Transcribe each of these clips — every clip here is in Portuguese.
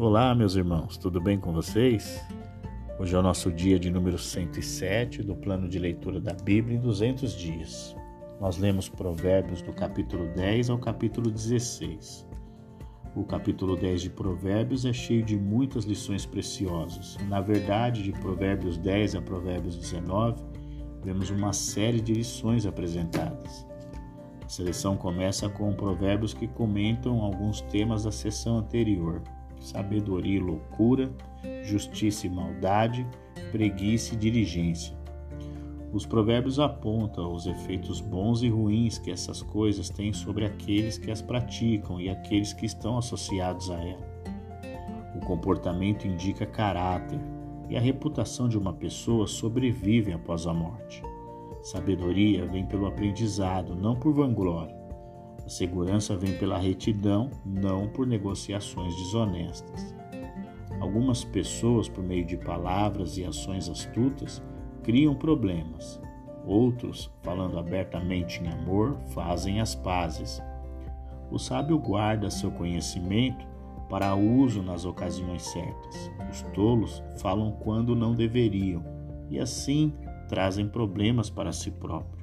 Olá, meus irmãos, tudo bem com vocês? Hoje é o nosso dia de número 107 do plano de leitura da Bíblia em 200 dias. Nós lemos Provérbios do capítulo 10 ao capítulo 16. O capítulo 10 de Provérbios é cheio de muitas lições preciosas. Na verdade, de Provérbios 10 a Provérbios 19, vemos uma série de lições apresentadas. A seleção começa com provérbios que comentam alguns temas da sessão anterior: sabedoria e loucura, justiça e maldade, preguiça e diligência. Os provérbios apontam os efeitos bons e ruins que essas coisas têm sobre aqueles que as praticam e aqueles que estão associados a ela. O comportamento indica caráter, e a reputação de uma pessoa sobrevive após a morte. Sabedoria vem pelo aprendizado, não por vanglória. A segurança vem pela retidão, não por negociações desonestas. Algumas pessoas, por meio de palavras e ações astutas, criam problemas. Outros, falando abertamente em amor, fazem as pazes. O sábio guarda seu conhecimento para uso nas ocasiões certas. Os tolos falam quando não deveriam e assim trazem problemas para si próprio.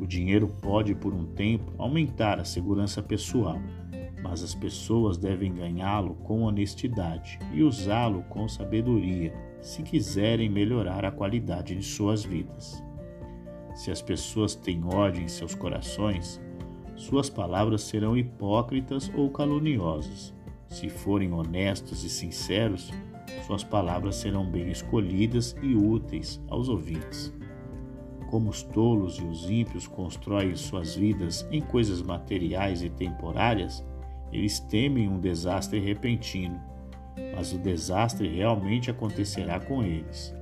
O dinheiro pode, por um tempo, aumentar a segurança pessoal, mas as pessoas devem ganhá-lo com honestidade e usá-lo com sabedoria se quiserem melhorar a qualidade de suas vidas. Se as pessoas têm ódio em seus corações, suas palavras serão hipócritas ou caluniosas se forem honestos e sinceros, suas palavras serão bem escolhidas e úteis aos ouvintes. Como os tolos e os ímpios constroem suas vidas em coisas materiais e temporárias, eles temem um desastre repentino, mas o desastre realmente acontecerá com eles.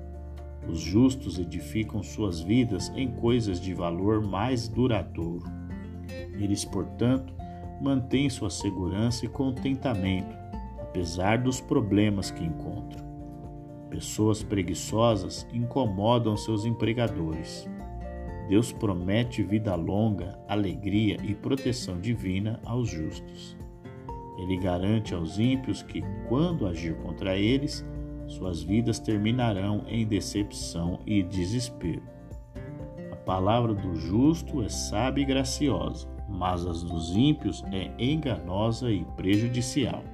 Os justos edificam suas vidas em coisas de valor mais duradouro. Eles, portanto, mantém sua segurança e contentamento, apesar dos problemas que encontram. Pessoas preguiçosas incomodam seus empregadores. Deus promete vida longa, alegria e proteção divina aos justos. Ele garante aos ímpios que, quando agir contra eles, suas vidas terminarão em decepção e desespero. A palavra do justo é sábia e graciosa mas as dos ímpios é enganosa e prejudicial.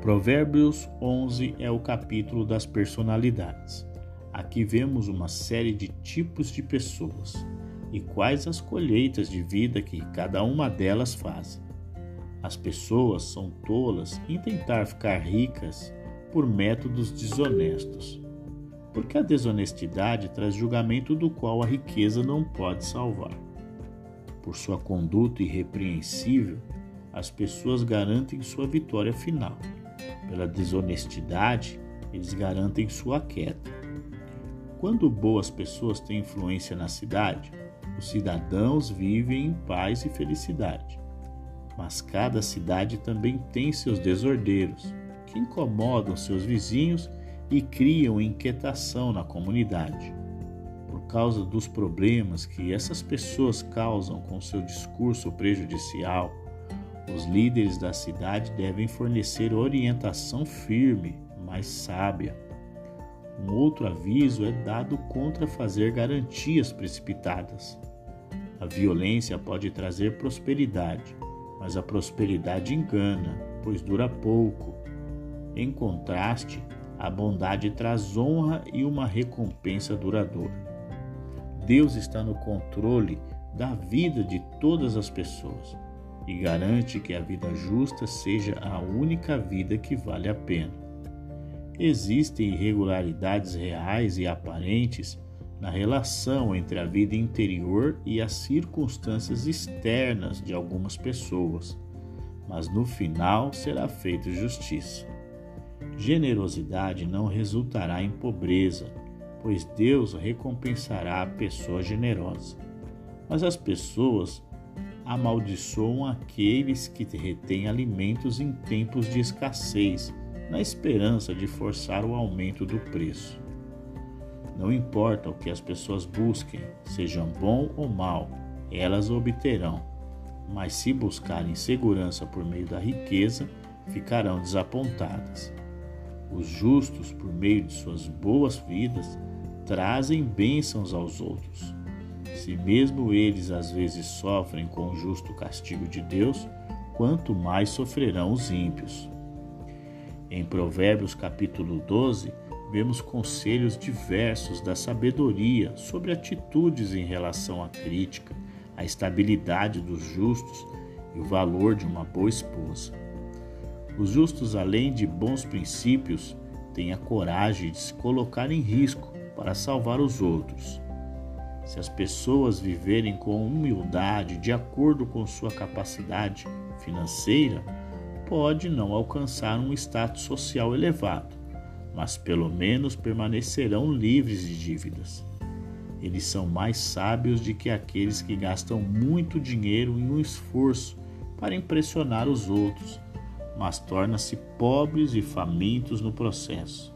Provérbios 11 é o capítulo das personalidades. Aqui vemos uma série de tipos de pessoas e quais as colheitas de vida que cada uma delas faz. As pessoas são tolas em tentar ficar ricas por métodos desonestos, porque a desonestidade traz julgamento do qual a riqueza não pode salvar. Por sua conduta irrepreensível, as pessoas garantem sua vitória final. Pela desonestidade, eles garantem sua queda. Quando boas pessoas têm influência na cidade, os cidadãos vivem em paz e felicidade. Mas cada cidade também tem seus desordeiros, que incomodam seus vizinhos e criam inquietação na comunidade por causa dos problemas que essas pessoas causam com seu discurso prejudicial, os líderes da cidade devem fornecer orientação firme, mas sábia. Um outro aviso é dado contra fazer garantias precipitadas. A violência pode trazer prosperidade, mas a prosperidade engana, pois dura pouco. Em contraste, a bondade traz honra e uma recompensa duradoura. Deus está no controle da vida de todas as pessoas e garante que a vida justa seja a única vida que vale a pena. Existem irregularidades reais e aparentes na relação entre a vida interior e as circunstâncias externas de algumas pessoas, mas no final será feita justiça. Generosidade não resultará em pobreza, pois Deus recompensará a pessoa generosa. Mas as pessoas amaldiçoam aqueles que retêm alimentos em tempos de escassez, na esperança de forçar o aumento do preço. Não importa o que as pessoas busquem, sejam bom ou mal, elas obterão. Mas se buscarem segurança por meio da riqueza, ficarão desapontadas. Os justos, por meio de suas boas vidas, trazem bênçãos aos outros. Se mesmo eles às vezes sofrem com o justo castigo de Deus, quanto mais sofrerão os ímpios. Em Provérbios capítulo 12, vemos conselhos diversos da sabedoria sobre atitudes em relação à crítica, à estabilidade dos justos e o valor de uma boa esposa. Os justos, além de bons princípios, têm a coragem de se colocar em risco para salvar os outros. Se as pessoas viverem com humildade de acordo com sua capacidade financeira, pode não alcançar um status social elevado, mas pelo menos permanecerão livres de dívidas. Eles são mais sábios do que aqueles que gastam muito dinheiro em um esforço para impressionar os outros mas torna-se pobres e famintos no processo.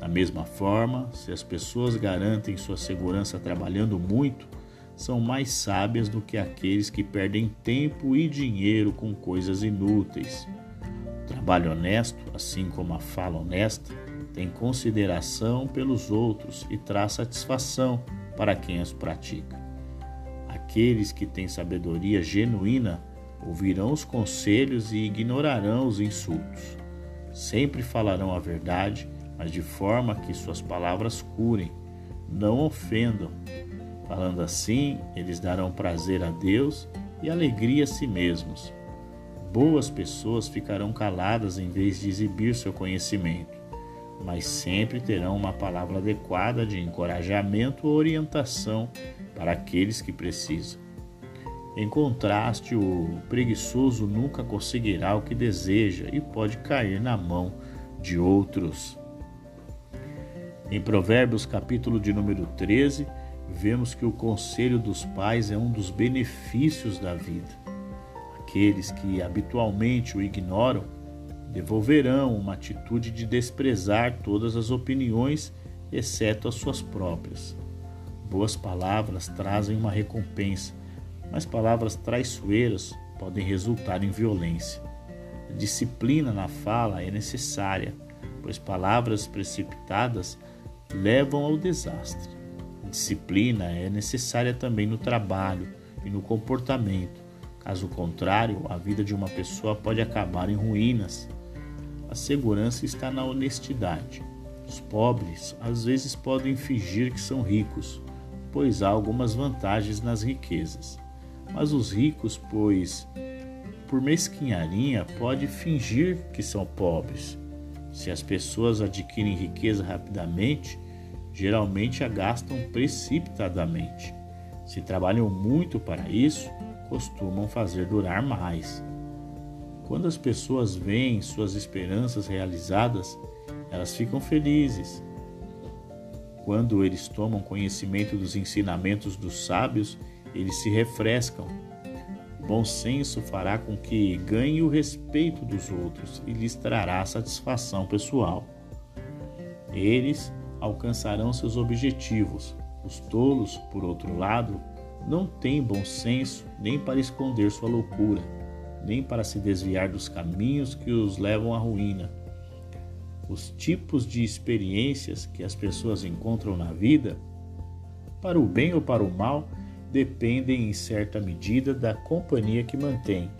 Da mesma forma, se as pessoas garantem sua segurança trabalhando muito, são mais sábias do que aqueles que perdem tempo e dinheiro com coisas inúteis. O trabalho honesto, assim como a fala honesta, tem consideração pelos outros e traz satisfação para quem os pratica. Aqueles que têm sabedoria genuína ouvirão os conselhos e ignorarão os insultos. Sempre falarão a verdade, mas de forma que suas palavras curem, não ofendam. Falando assim, eles darão prazer a Deus e alegria a si mesmos. Boas pessoas ficarão caladas em vez de exibir seu conhecimento, mas sempre terão uma palavra adequada de encorajamento ou orientação para aqueles que precisam. Em contraste, o preguiçoso nunca conseguirá o que deseja e pode cair na mão de outros. Em Provérbios, capítulo de número 13, vemos que o conselho dos pais é um dos benefícios da vida. Aqueles que habitualmente o ignoram devolverão uma atitude de desprezar todas as opiniões, exceto as suas próprias. Boas palavras trazem uma recompensa mas palavras traiçoeiras podem resultar em violência. A disciplina na fala é necessária, pois palavras precipitadas levam ao desastre. Disciplina é necessária também no trabalho e no comportamento. Caso contrário, a vida de uma pessoa pode acabar em ruínas. A segurança está na honestidade. Os pobres às vezes podem fingir que são ricos, pois há algumas vantagens nas riquezas. Mas os ricos, pois, por mesquinharia, pode fingir que são pobres. Se as pessoas adquirem riqueza rapidamente, geralmente a gastam precipitadamente. Se trabalham muito para isso, costumam fazer durar mais. Quando as pessoas veem suas esperanças realizadas, elas ficam felizes. Quando eles tomam conhecimento dos ensinamentos dos sábios, eles se refrescam. O bom senso fará com que ganhe o respeito dos outros e lhes trará satisfação pessoal. Eles alcançarão seus objetivos. Os tolos, por outro lado, não têm bom senso nem para esconder sua loucura, nem para se desviar dos caminhos que os levam à ruína. Os tipos de experiências que as pessoas encontram na vida, para o bem ou para o mal, dependem em certa medida da companhia que mantém.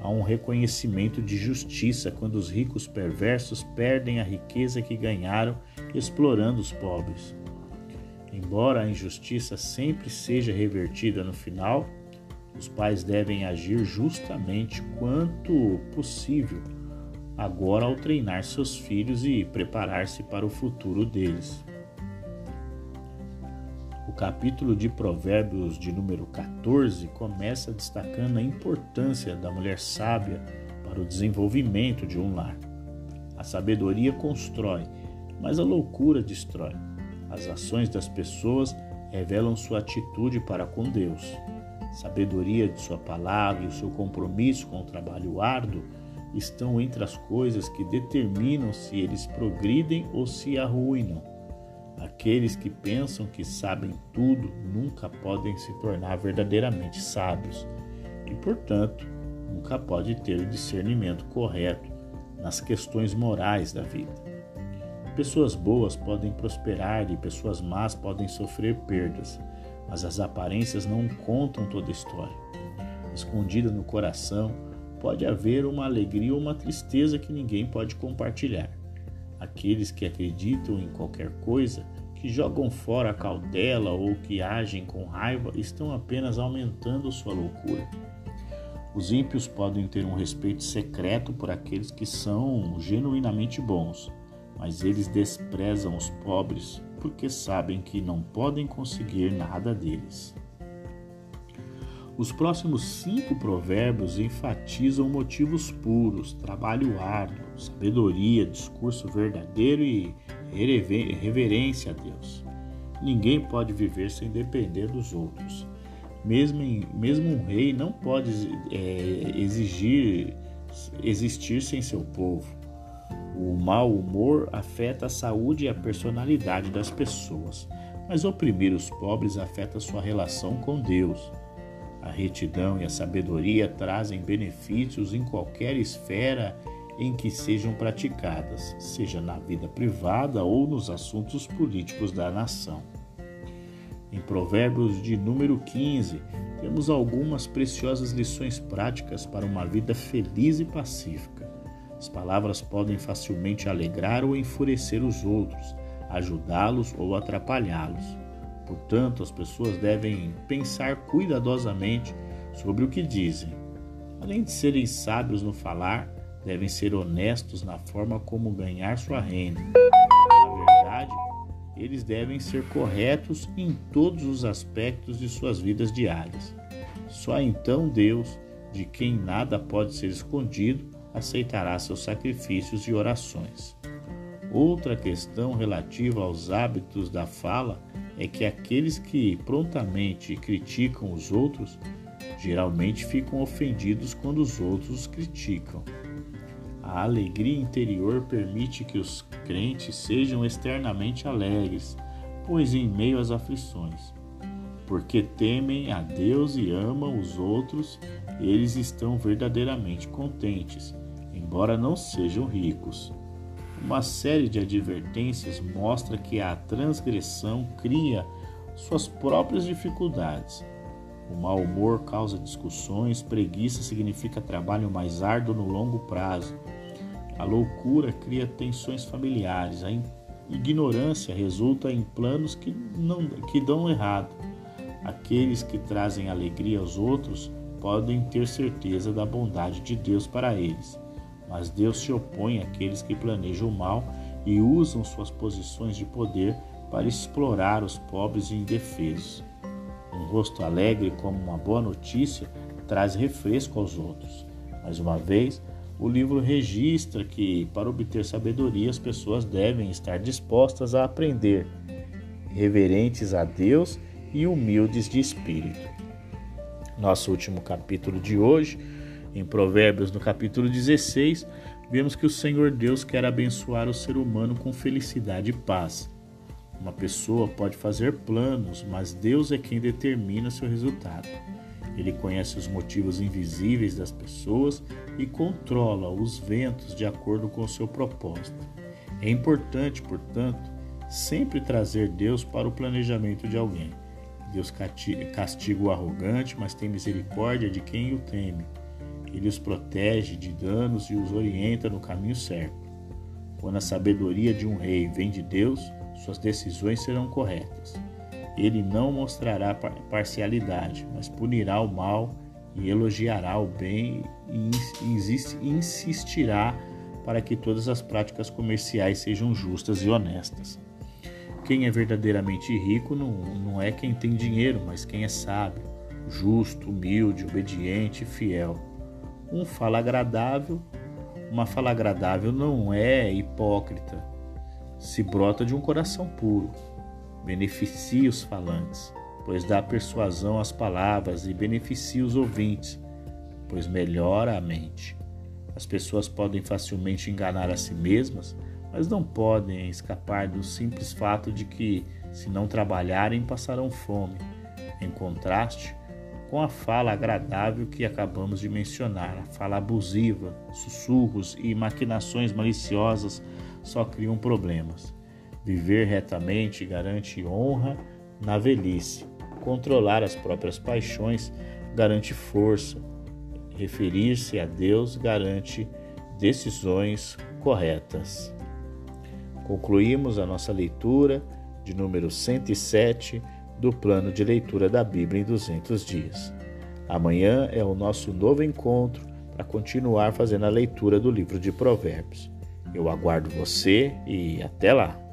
Há um reconhecimento de justiça quando os ricos perversos perdem a riqueza que ganharam explorando os pobres. Embora a injustiça sempre seja revertida no final, os pais devem agir justamente quanto possível agora ao treinar seus filhos e preparar-se para o futuro deles. Capítulo de Provérbios de número 14 começa destacando a importância da mulher sábia para o desenvolvimento de um lar. A sabedoria constrói, mas a loucura destrói. As ações das pessoas revelam sua atitude para com Deus. Sabedoria de sua palavra e o seu compromisso com o trabalho árduo estão entre as coisas que determinam se eles progridem ou se arruinam. Aqueles que pensam que sabem tudo nunca podem se tornar verdadeiramente sábios e, portanto, nunca pode ter o discernimento correto nas questões morais da vida. Pessoas boas podem prosperar e pessoas más podem sofrer perdas, mas as aparências não contam toda a história. Escondida no coração, pode haver uma alegria ou uma tristeza que ninguém pode compartilhar. Aqueles que acreditam em qualquer coisa, que jogam fora a cautela ou que agem com raiva, estão apenas aumentando sua loucura. Os ímpios podem ter um respeito secreto por aqueles que são genuinamente bons, mas eles desprezam os pobres porque sabem que não podem conseguir nada deles. Os próximos cinco provérbios enfatizam motivos puros, trabalho árduo, sabedoria, discurso verdadeiro e reverência a Deus. Ninguém pode viver sem depender dos outros. Mesmo, em, mesmo um rei não pode é, exigir existir sem seu povo. O mau humor afeta a saúde e a personalidade das pessoas, mas oprimir os pobres afeta sua relação com Deus. A retidão e a sabedoria trazem benefícios em qualquer esfera em que sejam praticadas, seja na vida privada ou nos assuntos políticos da nação. Em Provérbios de número 15, temos algumas preciosas lições práticas para uma vida feliz e pacífica. As palavras podem facilmente alegrar ou enfurecer os outros, ajudá-los ou atrapalhá-los. Portanto, as pessoas devem pensar cuidadosamente sobre o que dizem. Além de serem sábios no falar, devem ser honestos na forma como ganhar sua renda. Na verdade, eles devem ser corretos em todos os aspectos de suas vidas diárias. Só então Deus, de quem nada pode ser escondido, aceitará seus sacrifícios e orações. Outra questão relativa aos hábitos da fala é que aqueles que prontamente criticam os outros geralmente ficam ofendidos quando os outros os criticam. A alegria interior permite que os crentes sejam externamente alegres, pois em meio às aflições, porque temem a Deus e amam os outros, eles estão verdadeiramente contentes embora não sejam ricos. Uma série de advertências mostra que a transgressão cria suas próprias dificuldades. O mau humor causa discussões, preguiça significa trabalho mais árduo no longo prazo. A loucura cria tensões familiares, a ignorância resulta em planos que, não, que dão errado. Aqueles que trazem alegria aos outros podem ter certeza da bondade de Deus para eles mas Deus se opõe àqueles que planejam o mal e usam suas posições de poder para explorar os pobres e indefesos. Um rosto alegre, como uma boa notícia, traz refresco aos outros. Mais uma vez, o livro registra que, para obter sabedoria, as pessoas devem estar dispostas a aprender, reverentes a Deus e humildes de espírito. Nosso último capítulo de hoje em Provérbios, no capítulo 16, vemos que o Senhor Deus quer abençoar o ser humano com felicidade e paz. Uma pessoa pode fazer planos, mas Deus é quem determina seu resultado. Ele conhece os motivos invisíveis das pessoas e controla os ventos de acordo com o seu propósito. É importante, portanto, sempre trazer Deus para o planejamento de alguém. Deus castiga o arrogante, mas tem misericórdia de quem o teme. Ele os protege de danos e os orienta no caminho certo. Quando a sabedoria de um rei vem de Deus, suas decisões serão corretas. Ele não mostrará parcialidade, mas punirá o mal e elogiará o bem e insistirá para que todas as práticas comerciais sejam justas e honestas. Quem é verdadeiramente rico não, não é quem tem dinheiro, mas quem é sábio, justo, humilde, obediente e fiel. Um fala agradável, uma fala agradável não é hipócrita, se brota de um coração puro. Beneficia os falantes, pois dá persuasão às palavras e beneficia os ouvintes, pois melhora a mente. As pessoas podem facilmente enganar a si mesmas, mas não podem escapar do simples fato de que, se não trabalharem, passarão fome. Em contraste, com a fala agradável que acabamos de mencionar. A fala abusiva, sussurros e maquinações maliciosas só criam problemas. Viver retamente garante honra na velhice. Controlar as próprias paixões garante força. Referir-se a Deus garante decisões corretas. Concluímos a nossa leitura de número 107 do plano de leitura da Bíblia em 200 dias. Amanhã é o nosso novo encontro para continuar fazendo a leitura do livro de Provérbios. Eu aguardo você e até lá!